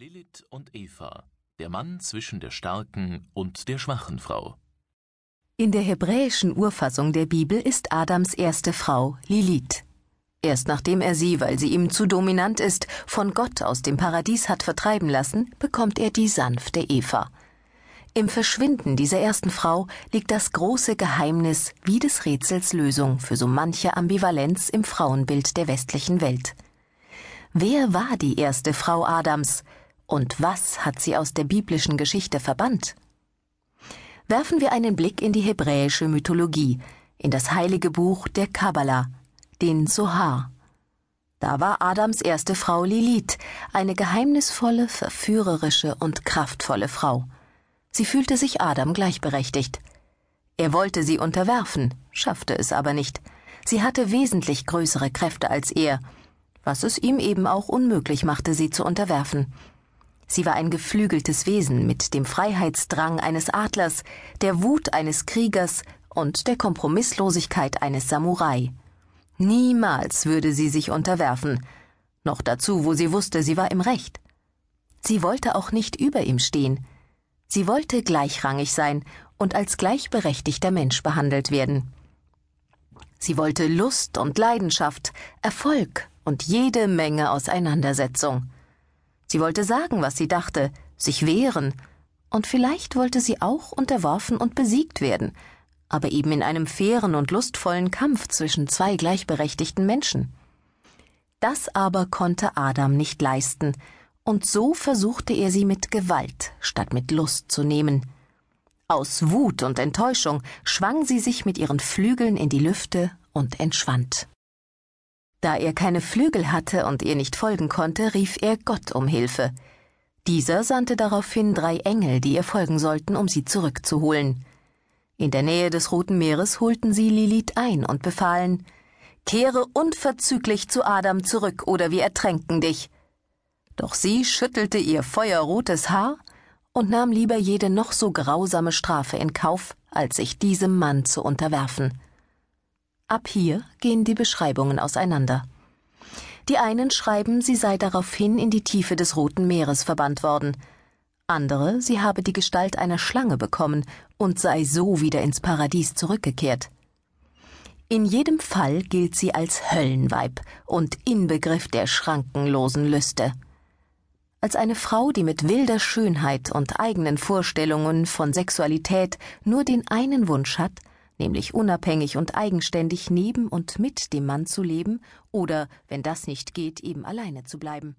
Lilith und Eva, der Mann zwischen der starken und der schwachen Frau. In der hebräischen Urfassung der Bibel ist Adams erste Frau Lilith. Erst nachdem er sie, weil sie ihm zu dominant ist, von Gott aus dem Paradies hat vertreiben lassen, bekommt er die sanfte Eva. Im Verschwinden dieser ersten Frau liegt das große Geheimnis wie des Rätsels Lösung für so manche Ambivalenz im Frauenbild der westlichen Welt. Wer war die erste Frau Adams? Und was hat sie aus der biblischen Geschichte verbannt? Werfen wir einen Blick in die hebräische Mythologie, in das heilige Buch der Kabbalah, den Sohar. Da war Adams erste Frau Lilith, eine geheimnisvolle, verführerische und kraftvolle Frau. Sie fühlte sich Adam gleichberechtigt. Er wollte sie unterwerfen, schaffte es aber nicht. Sie hatte wesentlich größere Kräfte als er, was es ihm eben auch unmöglich machte, sie zu unterwerfen. Sie war ein geflügeltes Wesen mit dem Freiheitsdrang eines Adlers, der Wut eines Kriegers und der Kompromisslosigkeit eines Samurai. Niemals würde sie sich unterwerfen, noch dazu, wo sie wusste, sie war im Recht. Sie wollte auch nicht über ihm stehen. Sie wollte gleichrangig sein und als gleichberechtigter Mensch behandelt werden. Sie wollte Lust und Leidenschaft, Erfolg und jede Menge Auseinandersetzung. Sie wollte sagen, was sie dachte, sich wehren, und vielleicht wollte sie auch unterworfen und besiegt werden, aber eben in einem fairen und lustvollen Kampf zwischen zwei gleichberechtigten Menschen. Das aber konnte Adam nicht leisten, und so versuchte er sie mit Gewalt statt mit Lust zu nehmen. Aus Wut und Enttäuschung schwang sie sich mit ihren Flügeln in die Lüfte und entschwand. Da er keine Flügel hatte und ihr nicht folgen konnte, rief er Gott um Hilfe. Dieser sandte daraufhin drei Engel, die ihr folgen sollten, um sie zurückzuholen. In der Nähe des Roten Meeres holten sie Lilith ein und befahlen Kehre unverzüglich zu Adam zurück, oder wir ertränken dich. Doch sie schüttelte ihr feuerrotes Haar und nahm lieber jede noch so grausame Strafe in Kauf, als sich diesem Mann zu unterwerfen. Ab hier gehen die Beschreibungen auseinander. Die einen schreiben, sie sei daraufhin in die Tiefe des Roten Meeres verbannt worden, andere, sie habe die Gestalt einer Schlange bekommen und sei so wieder ins Paradies zurückgekehrt. In jedem Fall gilt sie als Höllenweib und Inbegriff der schrankenlosen Lüste. Als eine Frau, die mit wilder Schönheit und eigenen Vorstellungen von Sexualität nur den einen Wunsch hat, nämlich unabhängig und eigenständig neben und mit dem Mann zu leben oder, wenn das nicht geht, eben alleine zu bleiben.